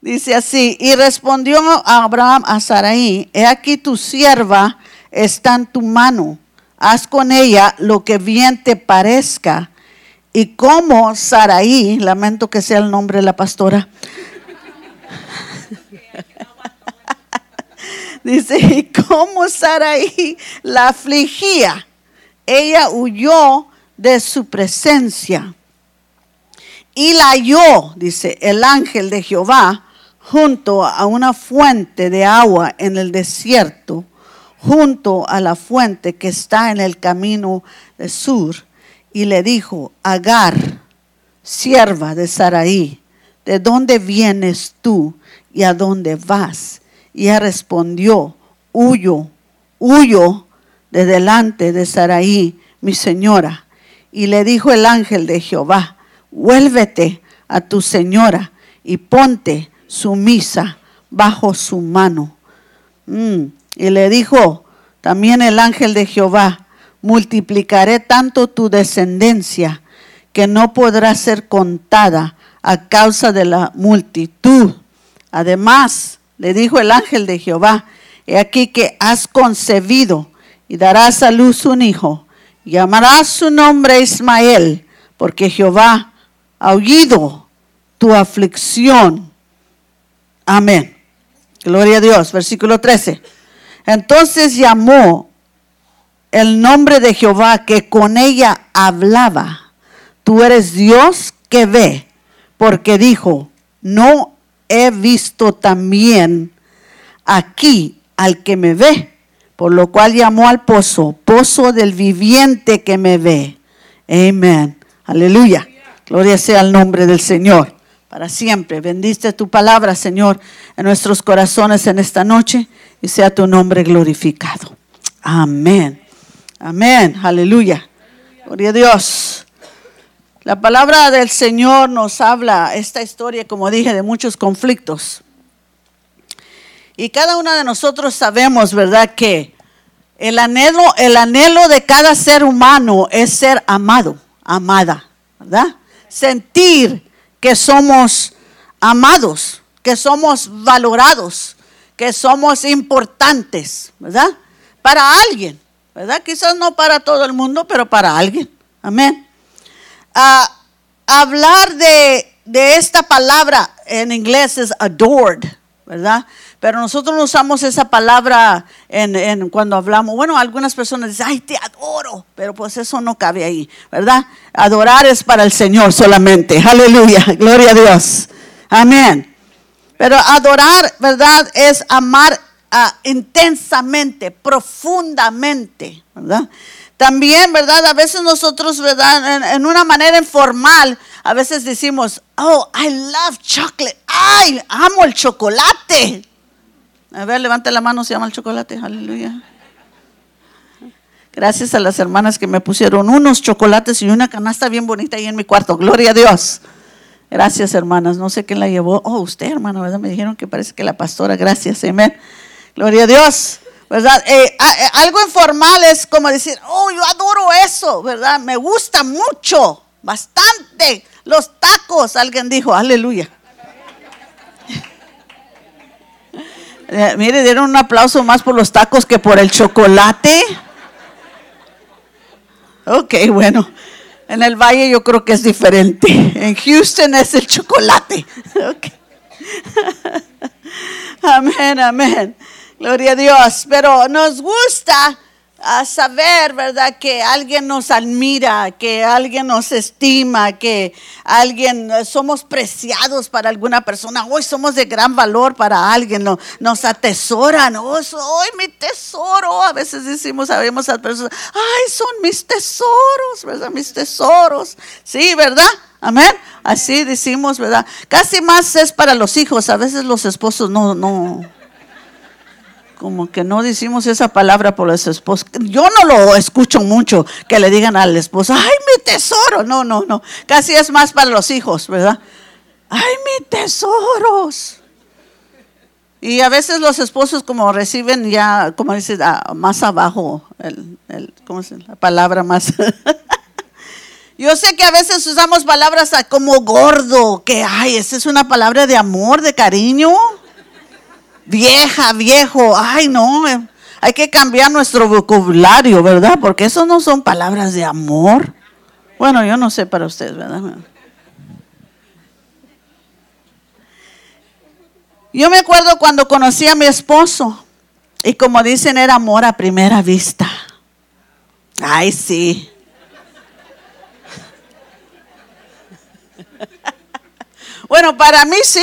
Dice así, y respondió Abraham a Sarai, he aquí tu sierva está en tu mano, haz con ella lo que bien te parezca. Y como Sarai, lamento que sea el nombre de la pastora, dice, y como Sarai la afligía, ella huyó de su presencia. Y la halló, dice, el ángel de Jehová junto a una fuente de agua en el desierto, junto a la fuente que está en el camino de sur, y le dijo, Agar, sierva de Saraí, ¿de dónde vienes tú y a dónde vas? Y ella respondió, huyo, huyo de delante de Saraí, mi señora. Y le dijo el ángel de Jehová, vuélvete a tu señora y ponte sumisa bajo su mano. Mm. Y le dijo también el ángel de Jehová, multiplicaré tanto tu descendencia que no podrá ser contada a causa de la multitud. Además, le dijo el ángel de Jehová, he aquí que has concebido y darás a luz un hijo, llamarás su nombre Ismael, porque Jehová ha oído tu aflicción Amén. Gloria a Dios. Versículo 13. Entonces llamó el nombre de Jehová que con ella hablaba. Tú eres Dios que ve, porque dijo, no he visto también aquí al que me ve, por lo cual llamó al pozo, pozo del viviente que me ve. Amén. Aleluya. Gloria sea al nombre del Señor para siempre. Bendice tu palabra, Señor, en nuestros corazones en esta noche y sea tu nombre glorificado. Amén. Amén. Aleluya. Gloria a Dios. La palabra del Señor nos habla esta historia, como dije, de muchos conflictos. Y cada uno de nosotros sabemos, ¿verdad?, que el anhelo, el anhelo de cada ser humano es ser amado, amada, ¿verdad? Sentir que somos amados, que somos valorados, que somos importantes, ¿verdad? Para alguien, ¿verdad? Quizás no para todo el mundo, pero para alguien. Amén. Ah, hablar de, esta palabra en inglés es adored, ¿verdad? Pero nosotros no usamos esa palabra en, cuando hablamos. Bueno, algunas personas dicen, ay, te adoro, pero pues eso no cabe ahí, ¿verdad? Adorar es para el Señor solamente. Aleluya, gloria a Dios. Amén. Pero adorar, ¿verdad? Es amar ah, intensamente, profundamente, ¿verdad? También, ¿verdad? A veces nosotros, ¿verdad? En, en, una manera informal, a veces decimos, oh, I love chocolate. Ay, amo el chocolate. A ver, levante la mano, se llama el chocolate. Aleluya. Gracias a las hermanas que me pusieron unos chocolates y una canasta bien bonita ahí en mi cuarto. Gloria a Dios. Gracias, hermanas. No sé quién la llevó. Oh, usted, hermano, ¿verdad? Me dijeron que parece que la pastora. Gracias, amén. Gloria a Dios. ¿Verdad? Eh, eh, algo informal es como decir, oh, yo adoro eso, ¿verdad? Me gusta mucho, bastante. Los tacos, alguien dijo, aleluya. Eh, mire, dieron un aplauso más por los tacos que por el chocolate. Ok, bueno. En el valle yo creo que es diferente. En Houston es el chocolate. Okay. amén, amén. Gloria a Dios. Pero nos gusta a saber, ¿verdad? Que alguien nos admira, que alguien nos estima, que alguien eh, somos preciados para alguna persona. Hoy somos de gran valor para alguien, nos atesoran. Oh, soy mi tesoro. A veces decimos, sabemos a personas, ay, son mis tesoros, ¿verdad? Mis tesoros. Sí, ¿verdad? Amén. Así decimos, ¿verdad? Casi más es para los hijos. A veces los esposos no, no como que no decimos esa palabra por los esposos. Yo no lo escucho mucho que le digan al esposo, ay, mi tesoro. No, no, no. Casi es más para los hijos, ¿verdad? Ay, mis tesoros. Y a veces los esposos como reciben ya, como dice, ah, más abajo, el, ¿cómo se, la palabra más? Yo sé que a veces usamos palabras como gordo, que ay, esa es una palabra de amor, de cariño. Vieja, viejo, ay no, eh, hay que cambiar nuestro vocabulario, ¿verdad? Porque eso no son palabras de amor. Bueno, yo no sé para ustedes, ¿verdad? Yo me acuerdo cuando conocí a mi esposo y como dicen era amor a primera vista. Ay, sí. Bueno, para mí sí,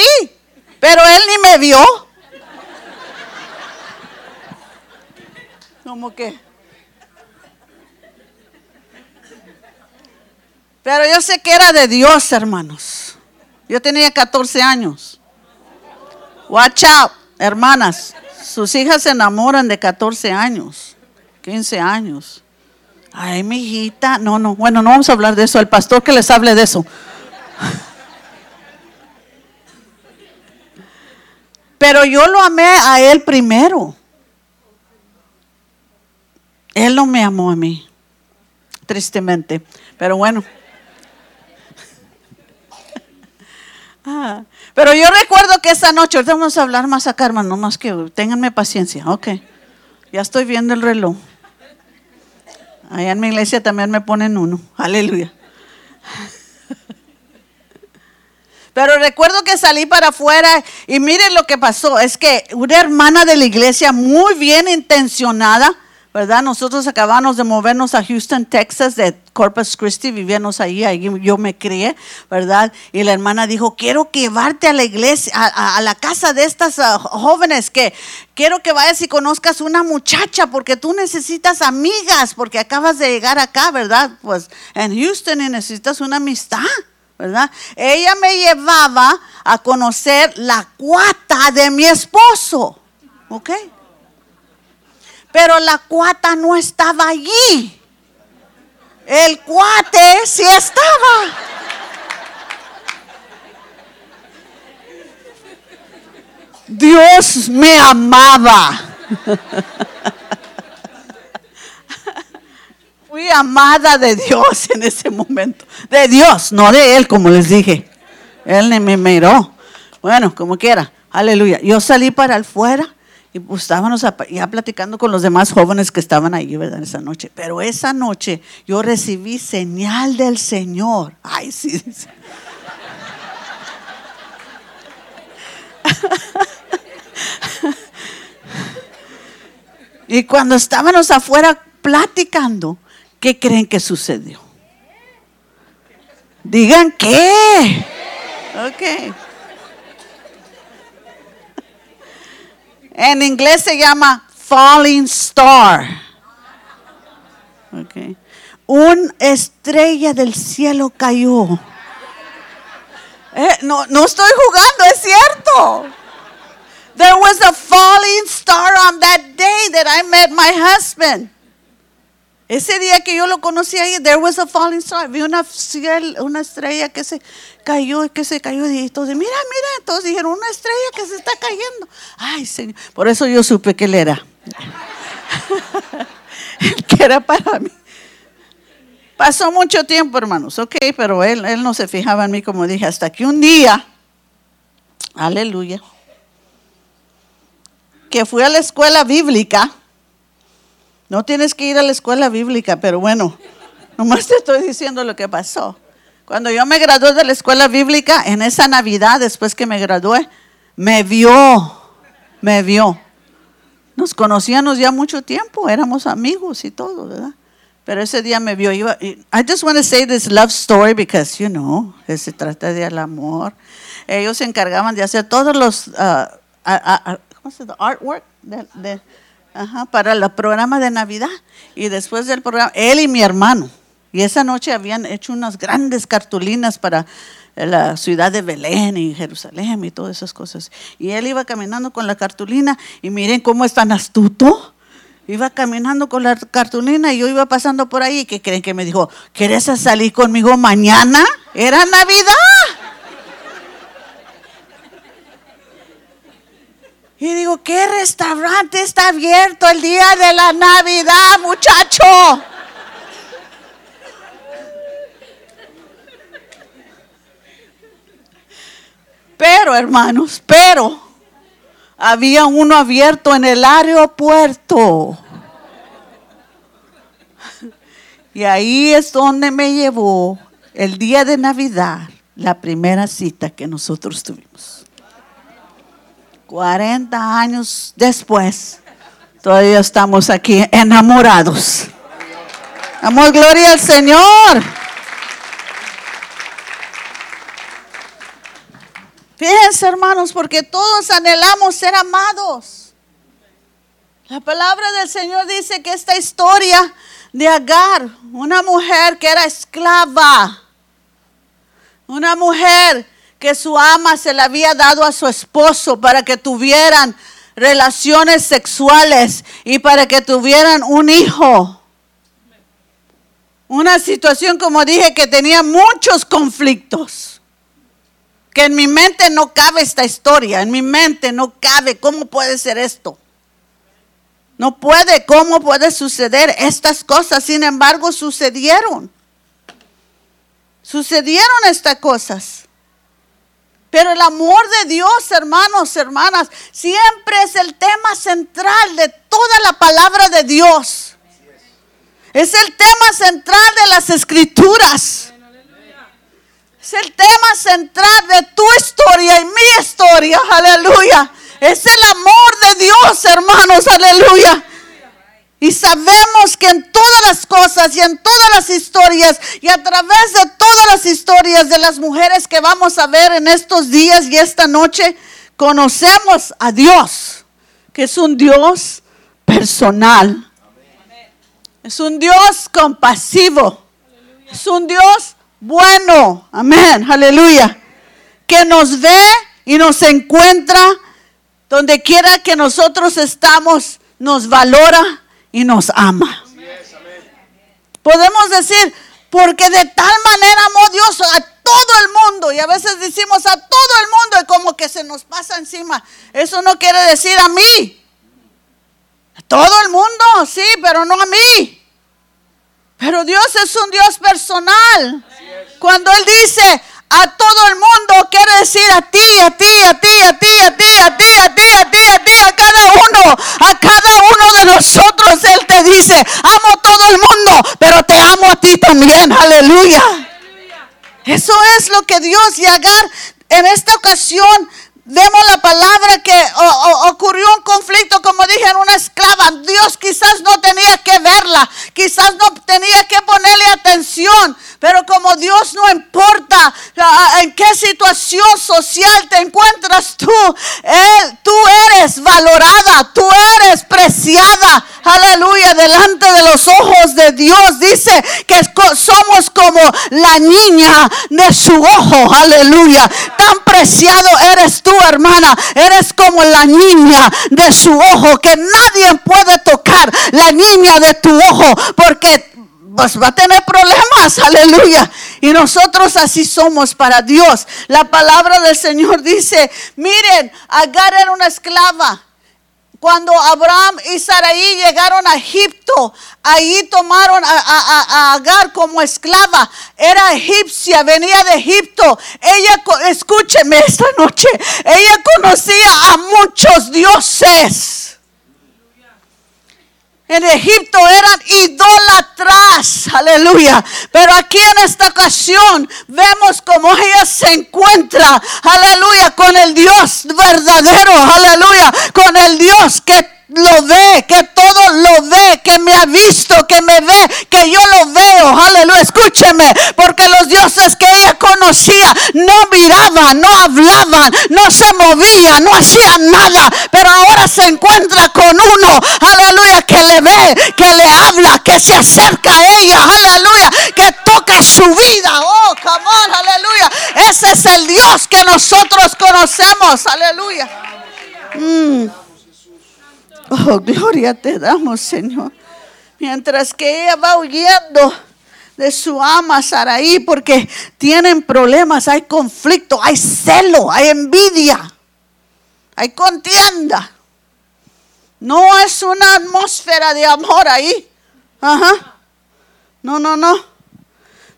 pero él ni me vio. ¿Cómo que? Pero yo sé que era de Dios, hermanos. Yo tenía 14 años. Watch out, hermanas. Sus hijas se enamoran de 14 años, 15 años. Ay, mi hijita. No, no, bueno, no vamos a hablar de eso. El pastor que les hable de eso. Pero yo lo amé a él primero. Él no me amó a mí, tristemente. Pero bueno. Ah, pero yo recuerdo que esa noche, ahorita vamos a hablar más acá, hermano, más que ténganme paciencia. Ok, ya estoy viendo el reloj. Allá en mi iglesia también me ponen uno. Aleluya. Pero recuerdo que salí para afuera y miren lo que pasó. Es que una hermana de la iglesia muy bien intencionada, ¿verdad? Nosotros acabamos de movernos a Houston, Texas, de Corpus Christi, vivíamos ahí, ahí yo me crié, ¿verdad? Y la hermana dijo, quiero llevarte a la iglesia, a, la casa de estas ah, jóvenes, que quiero que vayas y conozcas una muchacha, porque tú necesitas amigas, porque acabas de llegar acá, ¿verdad? Pues en Houston y necesitas una amistad. ¿verdad? Ella me llevaba a conocer la cuata de mi esposo, ¿ok? Pero la cuata no estaba allí. El cuate sí estaba. Dios me amaba. Fui amada de Dios en ese momento. De Dios, no de Él, como les dije. Él me miró. Bueno, como quiera. Aleluya. Yo salí para afuera y pues estábamos ya platicando con los demás jóvenes que estaban ahí, ¿verdad? Esa noche. Pero esa noche yo recibí señal del Señor. Ay, sí. y cuando estábamos afuera platicando, ¿Qué creen que sucedió? Digan qué. Ok. En inglés se llama falling star. Okay. Una estrella del cielo cayó. Eh, no, no estoy jugando, es cierto. There was a falling star on that day that I met my husband. Ese día que yo lo conocí ahí, there was a falling star. Vi una, una estrella que se cayó, que se cayó. Y todos, mira, mira. Todos dijeron, una estrella que se está cayendo. Ay, Señor. Por eso yo supe que él era. que era para mí. Pasó mucho tiempo, hermanos. Ok, pero él no se fijaba en mí, como dije, hasta que un día, aleluya, que fui a la escuela bíblica no tienes que ir a la escuela bíblica, pero bueno, nomás te estoy diciendo lo que pasó. Cuando yo me gradué de la escuela bíblica, en esa Navidad, después que me gradué, me vio, me vio. Nos conocíamos ya mucho tiempo, éramos amigos y todo, ¿verdad? Pero ese día me vio. I just want to say this love story because, you know, se trata del amor. Ellos se encargaban de hacer todos los, uh, ¿cómo se llama? Artwork de Ajá, para el programa de Navidad. Y después del programa, él y mi hermano. Y esa noche habían hecho unas grandes cartulinas para la ciudad de Belén y Jerusalén y todas esas cosas. Y él iba caminando con la cartulina y miren cómo es tan astuto. Iba caminando con la cartulina y yo iba pasando por ahí. ¿Qué creen que me dijo? ¿Quieres salir conmigo mañana? Era Navidad. Y digo, ¿qué restaurante está abierto el día de la Navidad, muchacho? Pero, hermanos, pero había uno abierto en el aeropuerto. Y ahí es donde me llevó el día de Navidad, la primera cita que nosotros tuvimos. 40 años después, todavía estamos aquí enamorados. Amor, gloria al Señor. Fíjense, hermanos, porque todos anhelamos ser amados. La palabra del Señor dice que esta historia de Agar, una mujer que era esclava, una mujer que su ama se le había dado a su esposo para que tuvieran relaciones sexuales y para que tuvieran un hijo. Una situación, como dije, que tenía muchos conflictos. Que en mi mente no cabe esta historia, en mi mente no cabe cómo puede ser esto. No puede, ¿cómo puede suceder estas cosas? Sin embargo, sucedieron. Sucedieron estas cosas. Pero el amor de Dios, hermanos, hermanas, siempre es el tema central de toda la palabra de Dios. Es el tema central de las escrituras. Es el tema central de tu historia y mi historia. Aleluya. Es el amor de Dios, hermanos, aleluya. Y sabemos que en todas las cosas y en todas las historias y a través de todas las historias de las mujeres que vamos a ver en estos días y esta noche, conocemos a Dios, que es un Dios personal. Es un Dios compasivo. Es un Dios bueno. Amén. Aleluya. Que nos ve y nos encuentra donde quiera que nosotros estamos, nos valora y nos ama. Podemos decir, porque de tal manera amó Dios a todo el mundo. Y a veces decimos a todo el mundo y como que se nos pasa encima. Eso no quiere decir a mí. A todo el mundo, sí, pero no a mí. Pero Dios es un Dios personal. Cuando Él dice, a todo el mundo, quiere decir a ti, a ti, a ti, a ti, a ti, a ti, a ti, a ti, a ti, a cada uno, a cada uno de nosotros. Él te dice, amo a todo el mundo, pero te amo a ti también, aleluya. Eso es lo que Dios y Agar en esta ocasión vemos la palabra que ocurrió un conflicto, como dije, en una esclava. Dios quizás no tenía que verla, quizás no tenía que ponerle atención, pero como Dios no importa en qué situación social te encuentras tú, él, tú eres valorada, tú eres preciada, aleluya, delante de Dios. Dice que somos como la niña de su ojo, aleluya. Tan preciado eres tú, hermana, eres como la niña de su ojo, que nadie puede tocar la niña de tu ojo, porque pues va a tener problemas, aleluya. Y nosotros así somos para Dios. La palabra del Señor dice, miren, Agar era una esclava. Cuando Abraham y Sarai llegaron a Egipto, ahí tomaron a, Agar como esclava. Era egipcia, venía de Egipto. Ella, escúcheme esta noche, ella conocía a muchos dioses. En Egipto eran idólatras, aleluya. Pero aquí en esta ocasión vemos como ella se encuentra, aleluya, con el Dios verdadero, aleluya, con el Dios que lo ve, que todo lo ve, que me ha visto, que me ve, que yo lo veo. Aleluya, escúcheme, porque los dioses que ella conocía no miraban, no hablaban, no se movían, no hacían nada, pero ahora se encuentra con uno, aleluya, que le ve, que le habla, que se acerca a ella, aleluya, que toca su vida. Oh, come on, aleluya. Ese es el Dios que nosotros conocemos, aleluya. Mm. Oh, gloria te damos, Señor. Mientras que ella va huyendo de su ama Saraí porque tienen problemas, hay conflicto, hay celo, hay envidia, hay contienda. No es una atmósfera de amor ahí. Ajá. No, no, no.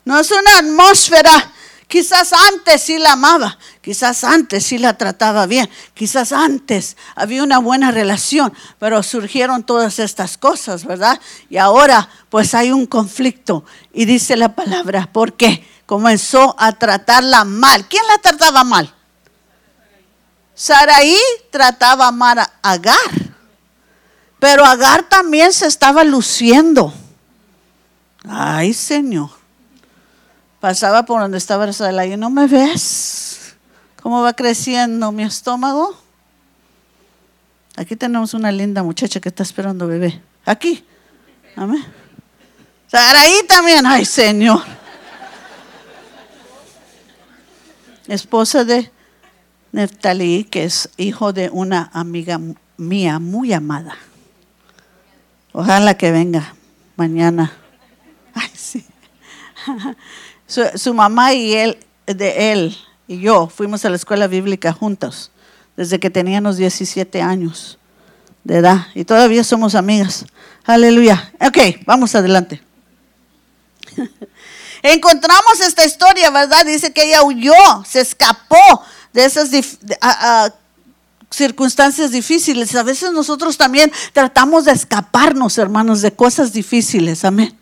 No es una atmósfera Quizás antes sí la amaba, quizás antes sí la trataba bien, quizás antes había una buena relación, pero surgieron todas estas cosas, ¿verdad? Y ahora pues hay un conflicto y dice la palabra, ¿por qué? Comenzó a tratarla mal. ¿Quién la trataba mal? Saraí trataba mal a Agar, pero Agar también se estaba luciendo. Ay, Señor. Pasaba por donde estaba y ¿no me ves? ¿Cómo va creciendo mi estómago? Aquí tenemos una linda muchacha que está esperando bebé. Aquí. Amén. Saraí también. Ay, Señor. Esposa de Neftalí, que es hijo de una amiga mía muy amada. Ojalá que venga mañana. Ay, sí. Su, mamá y él, de él y yo fuimos a la escuela bíblica juntos desde que teníamos 17 años de edad y todavía somos amigas. Aleluya. Ok, vamos adelante. Encontramos esta historia, ¿verdad? Dice que ella huyó, se escapó de esas circunstancias difíciles. A veces nosotros también tratamos de escaparnos, hermanos, de cosas difíciles. Amén.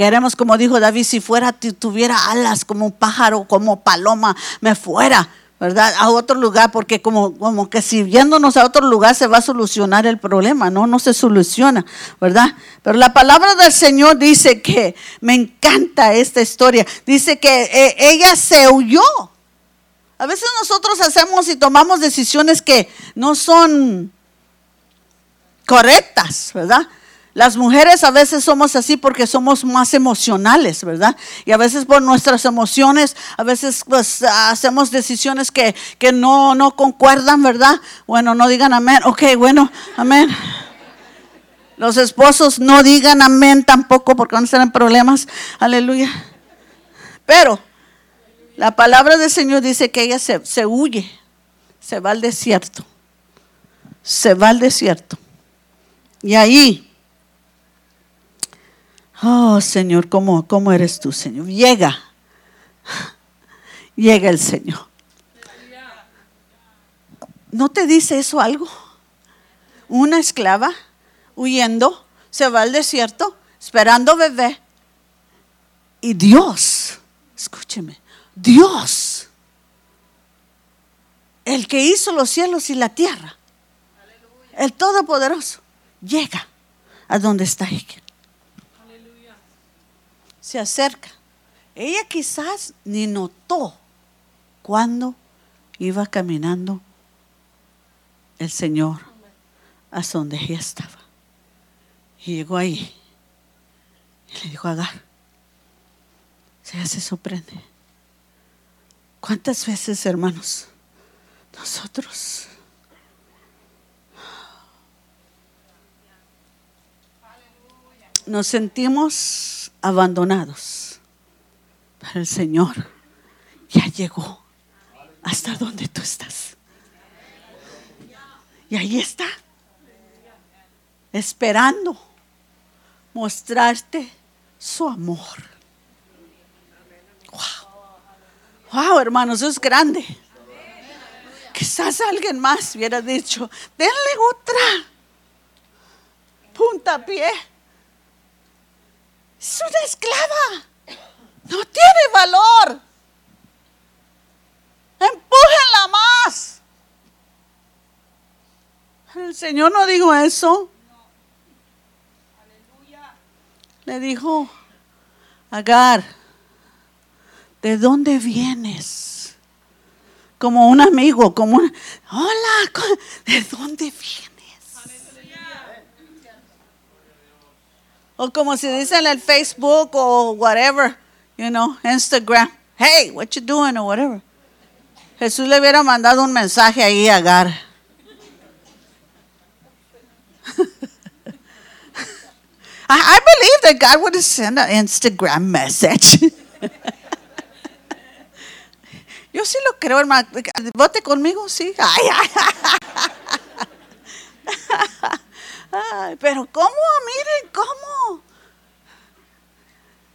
Queremos, como dijo David, si fuera, tuviera alas como un pájaro, como paloma, me fuera, ¿verdad? A otro lugar, porque como, como que si yéndonos a otro lugar se va a solucionar el problema, ¿no? No se soluciona, ¿verdad? Pero la palabra del Señor dice que, me encanta esta historia, dice que eh, ella se huyó a veces nosotros hacemos y tomamos decisiones que no son correctas, ¿verdad? Las mujeres a veces somos así porque somos más emocionales, ¿verdad? Y a veces por nuestras emociones, a veces pues hacemos decisiones que, no, no concuerdan, ¿verdad? Bueno, no digan amén. Ok, bueno, amén. Los esposos no digan amén tampoco porque van a estar en problemas. Aleluya. Pero la palabra del Señor dice que ella se, huye, se va al desierto, se va al desierto. Y ahí, oh Señor, ¿cómo, cómo eres tú, Señor? Llega, llega el Señor. ¿No te dice eso algo? Una esclava huyendo, se va al desierto, esperando bebé. Y Dios, escúcheme, Dios, el que hizo los cielos y la tierra, el Todopoderoso, llega a donde está. Se acerca. Ella quizás ni notó cuando iba caminando el Señor a donde ella estaba. Y llegó ahí. Y le dijo a Agar, se se sorprende. ¿Cuántas veces, hermanos, nosotros nos sentimos abandonados? Pero el Señor ya llegó hasta donde tú estás. Y ahí está, esperando mostrarte su amor. Wow, hermanos, eso es grande. Quizás alguien más hubiera dicho, denle otra punta pie. Es una esclava. No tiene valor. Empújenla más. El Señor no dijo eso. Le dijo, Agar, ¿de dónde vienes? Como un amigo, como un, hola, ¿de dónde vienes? O como se dice en el Facebook o whatever, you know, Instagram. Hey, what you doing or whatever. Jesús le hubiera mandado un mensaje ahí a Agar. I, believe that God would send an Instagram message. Yo sí lo creo, hermano. Vote conmigo, sí. Ay, ay, pero ¿cómo? Miren, ¿cómo?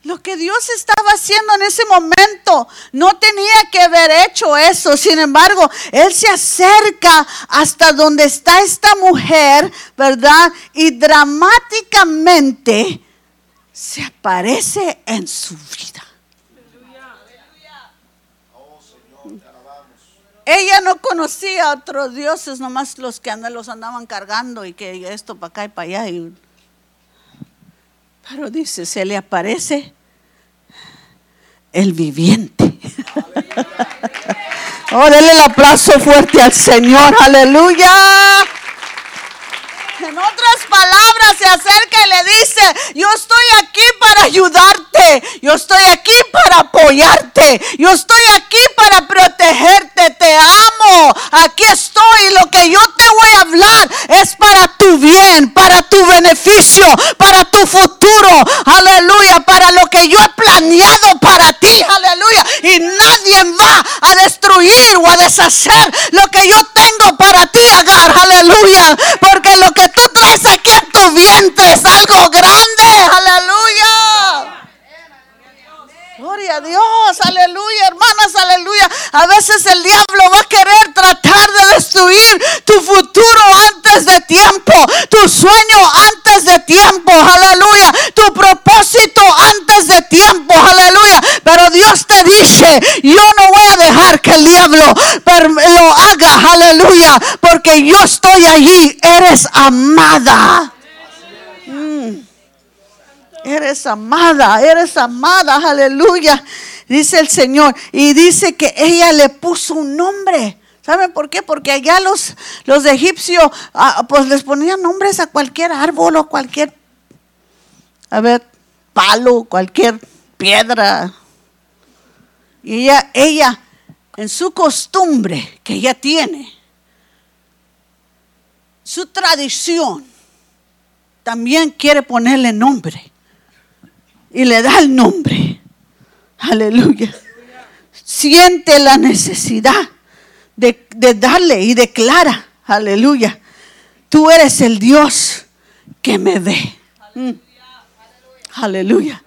Lo que Dios estaba haciendo en ese momento no tenía que haber hecho eso. Sin embargo, Él se acerca hasta donde está esta mujer, ¿verdad? Y dramáticamente se aparece en su vida. Ella no conocía a otros dioses, nomás los que andan, los andaban cargando y que esto para acá y para allá. Y... Pero dice, se le aparece el viviente. oh, denle el aplauso fuerte al Señor, aleluya. En otras palabras, se acerca y le dice, yo estoy aquí para ayudarte, yo estoy aquí para apoyarte, yo estoy aquí para protegerte, te amo, aquí estoy, lo que yo te voy a hablar es para tu bien, para tu beneficio, para tu futuro, aleluya, para lo que yo he planeado para ti, aleluya, y nadie va a destruir o a deshacer lo que yo tengo para ti, Agar, aleluya, porque lo que tú traes aquí en tu vientre es algo grande. Aleluya. Gloria a Dios, aleluya, hermanas, aleluya. A veces el diablo va a querer tratar de destruir tu futuro antes de tiempo, tu sueño antes de tiempo, aleluya, tu propósito antes de tiempo, aleluya. Pero Dios te dice, yo no voy a dejar que el diablo lo haga, aleluya, porque yo estoy allí, eres amada. Mm. Eres amada, eres amada, aleluya. Dice el Señor. Y dice que ella le puso un nombre. ¿Saben por qué? Porque allá los, los egipcios, ah, pues les ponían nombres a cualquier árbol o cualquier, a ver, palo, cualquier piedra. Y ella, ella, en su costumbre que ella tiene, su tradición, también quiere ponerle nombre y le da el nombre. Aleluya. Siente la necesidad de, darle y declara, aleluya, tú eres el Dios que me ve. Mm. Aleluya.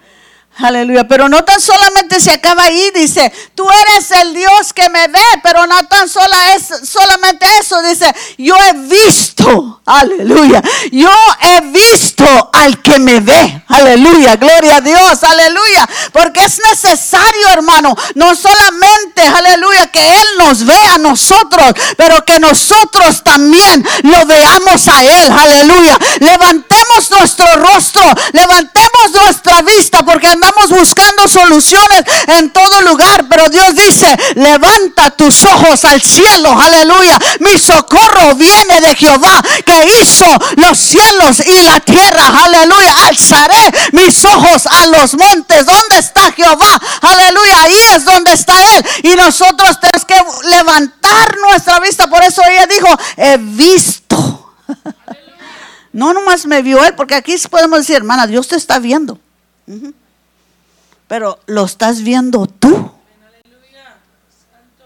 Aleluya. Pero no tan solamente se acaba ahí, dice, tú eres el Dios que me ve, pero no tan solo es, solamente eso, dice, yo he visto, aleluya, yo he visto al que me ve, aleluya, gloria a Dios, aleluya, porque es necesario, hermano, no solamente, aleluya, que Él nos vea a nosotros, pero que nosotros también lo veamos a Él, aleluya. Levantemos nuestro rostro, levantemos nuestra vista, porque andamos buscando soluciones en todo lugar, pero Dios dice, levanta tus ojos al cielo, aleluya. Mi socorro viene de Jehová que hizo los cielos y la tierra, aleluya. Alzaré mis ojos a los montes. ¿Dónde está Jehová? Aleluya. Ahí es donde está Él. Y nosotros tenemos que levantar nuestra vista. Por eso ella dijo, he visto. No nomás me vio él, porque aquí podemos decir, hermana, Dios te está viendo. Pero lo estás viendo tú.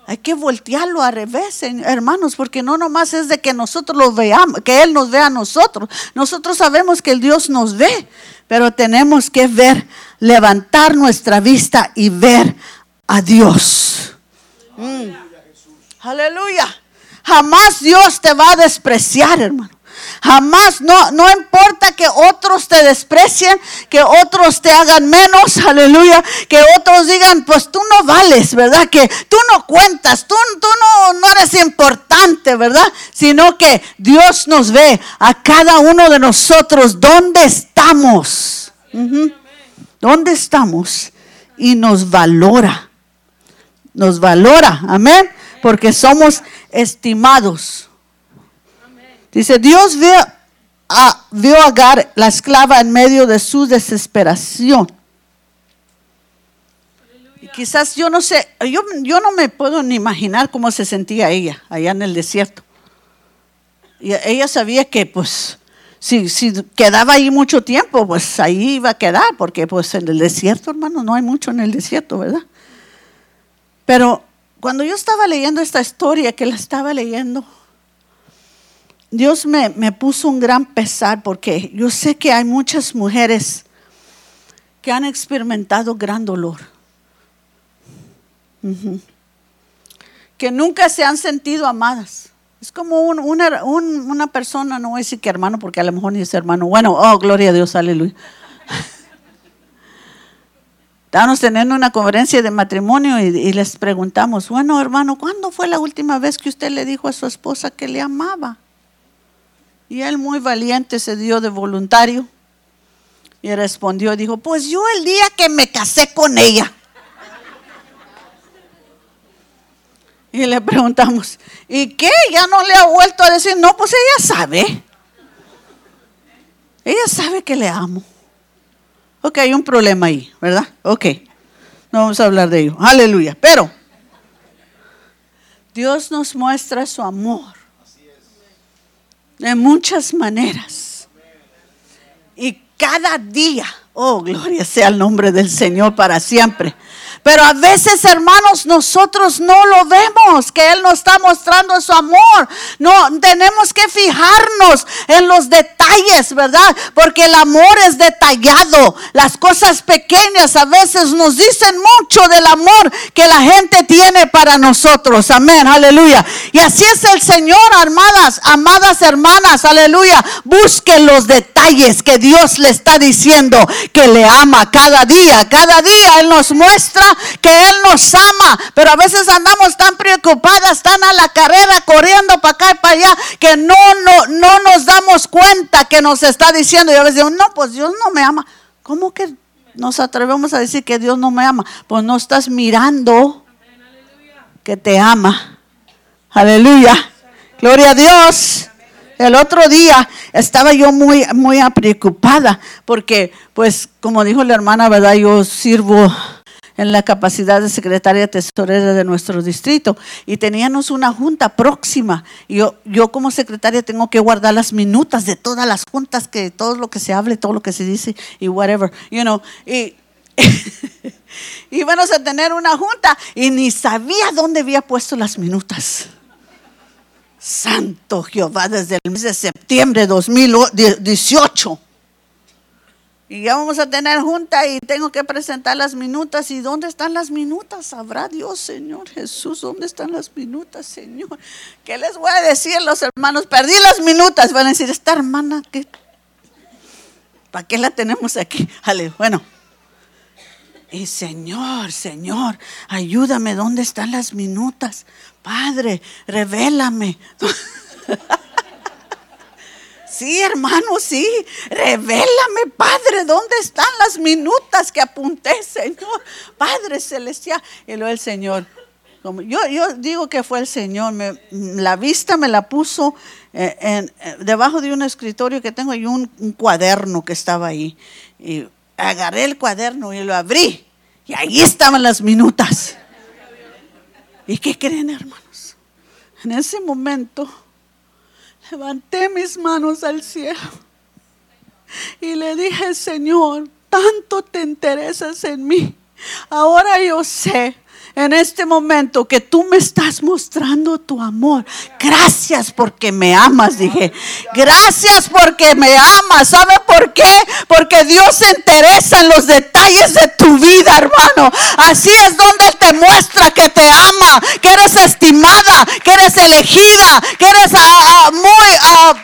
Hay que voltearlo al revés, hermanos, porque no nomás es de que nosotros lo veamos, que Él nos vea a nosotros. Nosotros sabemos que el Dios nos ve, pero tenemos que ver, levantar nuestra vista y ver a Dios. Mm. Aleluya. Jamás Dios te va a despreciar, hermano. Jamás, no, no importa que otros te desprecien, que otros te hagan menos, aleluya, que otros digan, pues tú no vales, ¿verdad? Que tú no cuentas, tú, tú no, no eres importante, ¿verdad? Sino que Dios nos ve a cada uno de nosotros, ¿dónde estamos? ¿Dónde estamos? Y nos valora, nos valora, amén, porque somos estimados. Dice, Dios vio a, Agar, la esclava, en medio de su desesperación. Y quizás yo no sé, yo, yo no me puedo ni imaginar cómo se sentía ella allá en el desierto. Y ella sabía que pues si, si, quedaba ahí mucho tiempo, pues ahí iba a quedar, porque pues en el desierto, hermano, no hay mucho en el desierto, ¿verdad? Pero cuando yo estaba leyendo esta historia, que la estaba leyendo, Dios me, puso un gran pesar porque yo sé que hay muchas mujeres que han experimentado gran dolor. Que nunca se han sentido amadas. Es como una, una, persona, no voy a decir que hermano, porque a lo mejor ni es hermano. Bueno, oh, gloria a Dios, aleluya. Estábamos teniendo una conferencia de matrimonio y, y, les preguntamos, bueno, hermano, ¿cuándo fue la última vez que usted le dijo a su esposa que le amaba? Y él muy valiente se dio de voluntario y respondió, dijo, pues yo el día que me casé con ella. Y le preguntamos, ¿y qué? ¿Ya no le ha vuelto a decir? No, pues ella sabe. Ella sabe que le amo. Ok, hay un problema ahí, ¿verdad? Ok, no vamos a hablar de ello. Aleluya. Pero Dios nos muestra su amor de muchas maneras. Y cada día, oh, gloria sea el nombre del Señor para siempre. Pero a veces, hermanos, nosotros no lo vemos, que Él nos está mostrando su amor. No, tenemos que fijarnos en los detalles, ¿verdad? Porque el amor es detallado. Las cosas pequeñas a veces nos dicen mucho del amor que la gente tiene para nosotros. Amén, aleluya. Y así es el Señor, amadas, amadas hermanas, aleluya. Busquen los detalles que Dios le está diciendo que le ama cada día. Cada día Él nos muestra que Él nos ama, pero a veces andamos tan preocupadas, tan a la carrera, corriendo para acá y para allá, que no, no, no nos damos cuenta que nos está diciendo. Y a veces digo, no, pues Dios no me ama. ¿Cómo que nos atrevemos a decir que Dios no me ama? Pues no estás mirando que te ama. Aleluya. Gloria a Dios. El otro día estaba yo muy, muy preocupada porque, pues, como dijo la hermana, ¿verdad? Yo sirvo en la capacidad de secretaria tesorera de nuestro distrito y teníamos una junta próxima. Yo, yo como secretaria tengo que guardar las minutas de todas las juntas, que todo lo que se hable, todo lo que se dice y whatever, you know. Y íbamos a tener una junta y ni sabía dónde había puesto las minutas. Santo Jehová, desde el mes de septiembre de 2018 y ya vamos a tener junta y tengo que presentar las minutas. ¿Y dónde están las minutas? Sabrá Dios, Señor Jesús, ¿dónde están las minutas, Señor? ¿Qué les voy a decir los hermanos? Perdí las minutas. Van a decir, esta hermana, ¿qué? ¿para qué la tenemos aquí? Ale, bueno. Y Señor, Señor, ayúdame, ¿dónde están las minutas? Padre, revélame. Sí, hermano, sí. Revélame, Padre, ¿dónde están las minutas que apunté, Señor? Padre celestial. Y luego el Señor, yo, digo que fue el Señor, la vista me la puso eh, eh, debajo de un escritorio que tengo y un, un cuaderno que estaba ahí. Y agarré el cuaderno y lo abrí. Y ahí estaban las minutas. ¿Y qué creen, hermanos? En ese momento levanté mis manos al cielo y le dije, Señor, tanto te interesas en mí. Ahora yo sé en este momento que tú me estás mostrando tu amor. Gracias porque me amas, dije. Gracias porque me amas. ¿Sabe por qué? Porque Dios se interesa en los detalles de tu vida, hermano. Así es donde Él te muestra que te ama, que eres estimada, que eres elegida, que eres ah, ah, muy ah,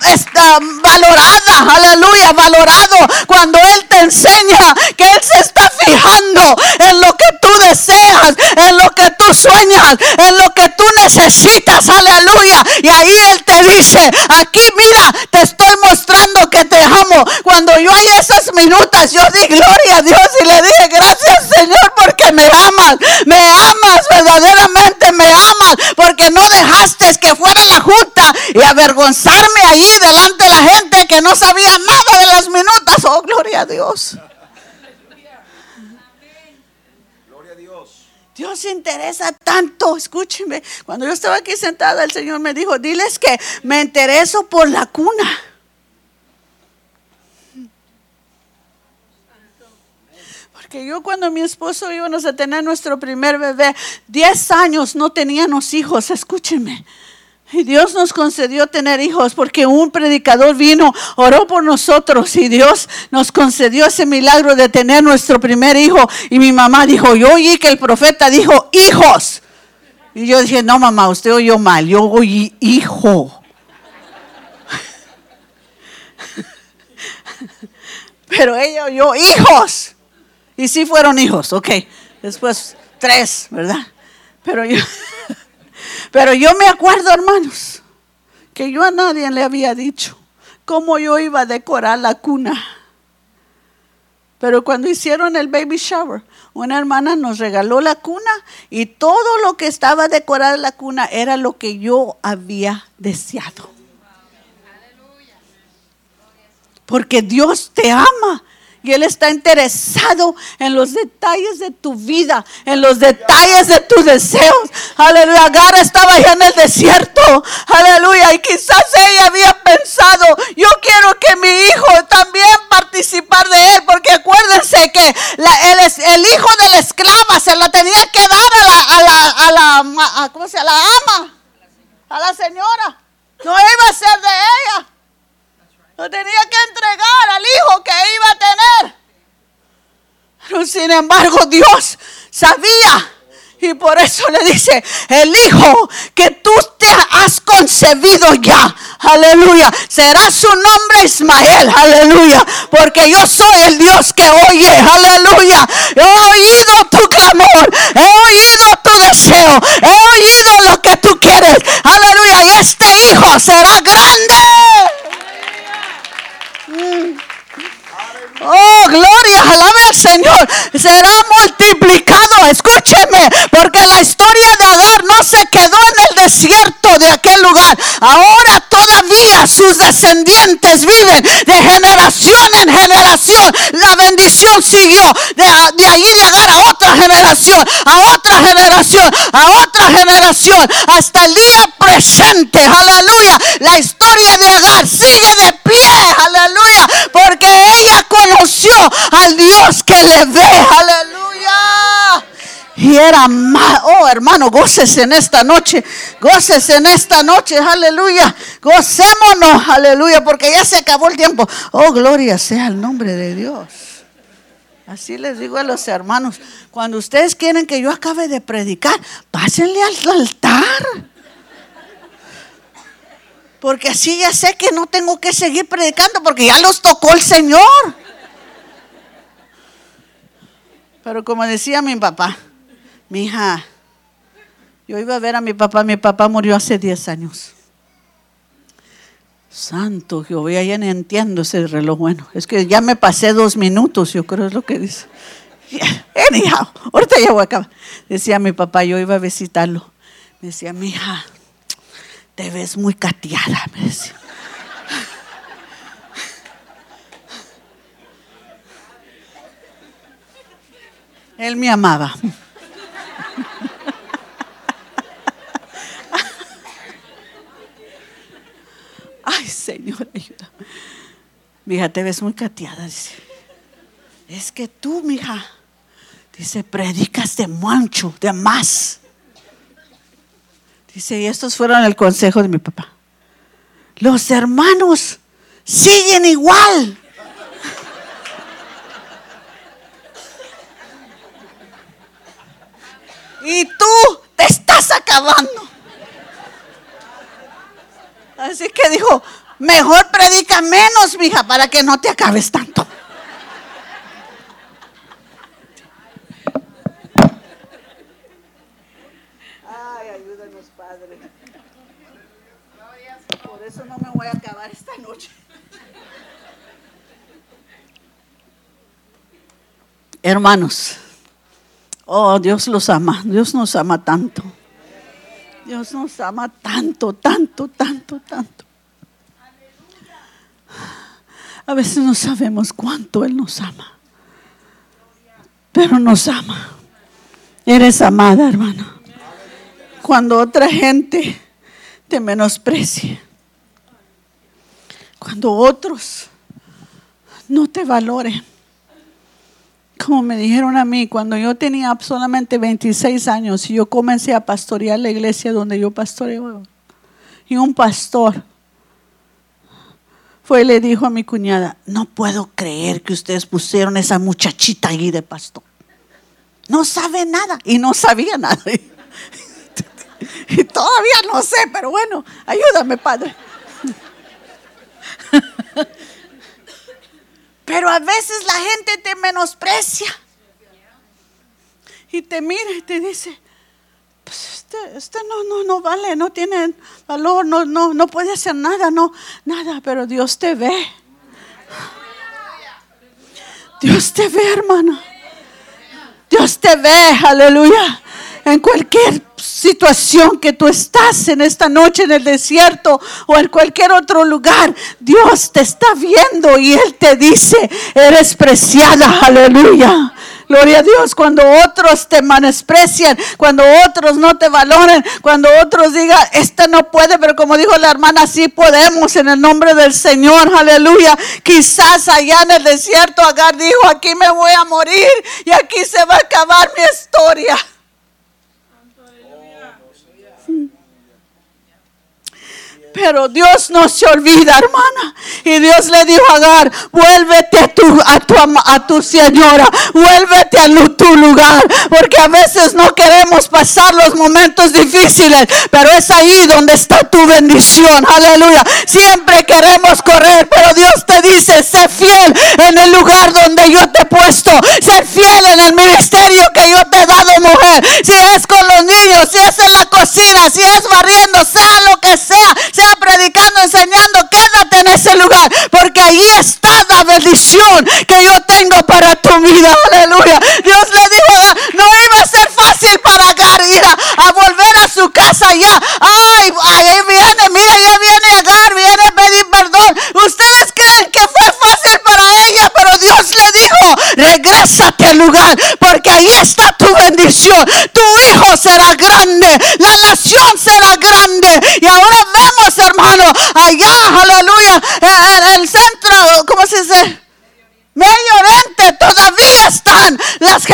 valorada. Aleluya, valorado. Cuando Él te enseña que Él se está fijando en lo que tú deseas, en lo que tú sueñas, en lo que tú necesitas, aleluya. Y ahí Él te dice, aquí mira, te estoy mostrando que te amo. Cuando yo hay esas minutas, yo di gloria a Dios y le dije, gracias Señor porque me amas, me amas, verdaderamente me amas, porque no dejaste que fuera la junta y avergonzarme allí delante de la gente que no sabía nada de las minutas. Oh, gloria a Dios. Dios se interesa tanto. Escúcheme, cuando yo estaba aquí sentada, el Señor me dijo, diles que me intereso por la cuna. Porque yo cuando mi esposo íbamos a tener nuestro primer bebé, 10 años no teníamos hijos, escúcheme. Y Dios nos concedió tener hijos porque un predicador vino, oró por nosotros y Dios nos concedió ese milagro de tener nuestro primer hijo. Y mi mamá dijo, yo oí que el profeta dijo hijos. Y yo dije, no mamá, usted oyó mal, yo oí hijo. Pero ella oyó hijos. Y sí fueron hijos, ok. Después tres, ¿verdad? Pero yo... Pero yo me acuerdo, hermanos, que yo a nadie le había dicho cómo yo iba a decorar la cuna. Pero cuando hicieron el baby shower, una hermana nos regaló la cuna y todo lo que estaba decorado en la cuna era lo que yo había deseado. Porque Dios te ama y Él está interesado en los detalles de tu vida, en los detalles de tus deseos. Aleluya. Agar estaba allá en el desierto. Aleluya. Y quizás ella había pensado, yo quiero que mi hijo también participar de él. Porque acuérdense que hijo de la esclava se lo tenía que dar a la, a la, a la, ¿cómo se llama? A la ama. A la señora. No iba a ser de ella. Lo tenía que entregar al hijo que iba a tener. Pero sin embargo Dios sabía. Y por eso le dice, el hijo que tú te has concebido ya, aleluya, será su nombre Ismael, aleluya, porque yo soy el Dios que oye, aleluya. He oído tu clamor, he oído tu deseo, he oído lo que tú quieres, aleluya, y este hijo será grande. Oh, gloria, alabe al Señor. Será multiplicado. Escúcheme, porque la historia de Agar no se quedó en el desierto de aquel lugar. Ahora todavía sus descendientes viven de generación en generación. La bendición siguió de, de allí llegar a otra generación, a otra generación, a otra generación, hasta el día presente. Aleluya. La historia de Agar sigue de pie. Aleluya. Porque ella conoció al Dios que le ve. Aleluya. Y era más, oh hermano, goces en esta noche, goces en esta noche, aleluya, gocémonos, aleluya, porque ya se acabó el tiempo. Oh, gloria sea el nombre de Dios. Así les digo a los hermanos, cuando ustedes quieren que yo acabe de predicar, pásenle al altar. Porque así ya sé que no tengo que seguir predicando porque ya los tocó el Señor. Pero como decía mi papá, mi hija, yo iba a ver a mi papá, mi papá murió hace 10 años. Santo Jehová, ya ni entiendo ese reloj. Bueno, es que ya me pasé dos minutos, yo creo es lo que dice. Anyhow, ahorita ya voy a acabar. Decía mi papá, yo iba a visitarlo. Me decía, mi hija, te ves muy cateada, me decía. Él me amaba. Ay, Señor, ayúdame. Mija, te ves muy cateada, dice. Es que tú, mija, dice, predicas de mucho, de más. Dice, y estos fueron el consejo de mi papá. Los hermanos siguen igual. Y tú te estás acabando. Así que dijo, mejor predica menos, mija, para que no te acabes tanto. Ay, ayúdanos, Padre. Por eso no me voy a acabar esta noche. Hermanos, Oh, Dios los ama. Dios nos ama tanto. Dios nos ama tanto, tanto, tanto, tanto. A veces no sabemos cuánto Él nos ama. Pero nos ama. Eres amada, hermana. Cuando otra gente te menosprecie. Cuando otros no te valoren como me dijeron a mí, cuando yo tenía solamente 26 años y yo comencé a pastorear la iglesia donde yo pastoreo, Y un pastor fue y le dijo a mi cuñada, no puedo creer que ustedes pusieron esa muchachita ahí de pastor. No sabe nada. Y no sabía nada. Y todavía no sé, pero bueno, ayúdame, Padre. Pero a veces la gente te menosprecia. Y te mira y te dice, pues este, este, no, no, no vale, no tiene valor, no, no, no puede hacer nada, no, nada, pero Dios te ve. Dios te ve, hermano. Dios te ve, aleluya. En cualquier situación que tú estás en esta noche en el desierto o en cualquier otro lugar, Dios te está viendo y Él te dice, eres preciada, aleluya. Gloria a Dios, cuando otros te menosprecian, cuando otros no te valoren, cuando otros digan, este no puede, pero como dijo la hermana, sí podemos en el nombre del Señor, aleluya. Quizás allá en el desierto Agar dijo, aquí me voy a morir y aquí se va a acabar mi historia. Pero Dios no se olvida, hermana. Y Dios le dijo a Agar, vuélvete a tu, a tu, a tu señora, vuélvete a tu lugar. Porque a veces no queremos pasar los momentos difíciles, pero es ahí donde está tu bendición. Aleluya. Siempre queremos correr, pero Dios te dice, sé fiel en el lugar donde yo te he puesto. Sé fiel en el ministerio que yo te he dado, mujer. Si es con los niños, si es en la cocina, si es barriendo, sea lo que sea sea predicando, enseñando, quédate en ese lugar, porque ahí está la bendición que yo tengo para tu vida. Aleluya. Dios le dijo, no iba a ser fácil para Agar a, volver a su casa ya. Ay, ahí viene, mira, ya viene Agar, viene a pedir perdón. Ustedes creen que fue fácil para ella, pero Dios le dijo, regrésate al lugar, porque ahí está tu bendición. Tu hijo será grande, la nación será grande. Y ahora vemos hermano, allá, aleluya, en el centro, ¿cómo se dice? Medio Oriente todavía están las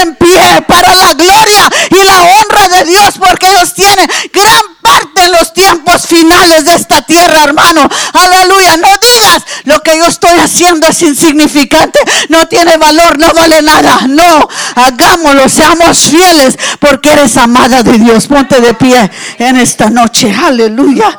en pie para la gloria y la honra de Dios porque ellos tienen gran parte en los tiempos finales de esta tierra, hermano. Aleluya. No digas lo que yo estoy haciendo es insignificante, no tiene valor, no vale nada. No, hagámoslo, seamos fieles porque eres amada de Dios. Ponte de pie en esta noche. Aleluya.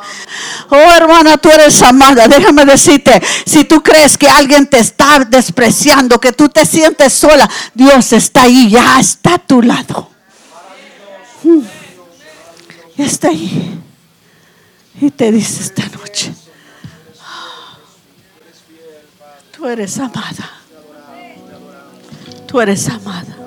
Oh hermana, tú eres amada. Déjame decirte, si tú crees que alguien te está despreciando, que tú te sientes sola, Dios está ahí, ya está a tu lado. Hmm. Ya está ahí. Y te dice esta noche, tú eres amada. Tú eres amada.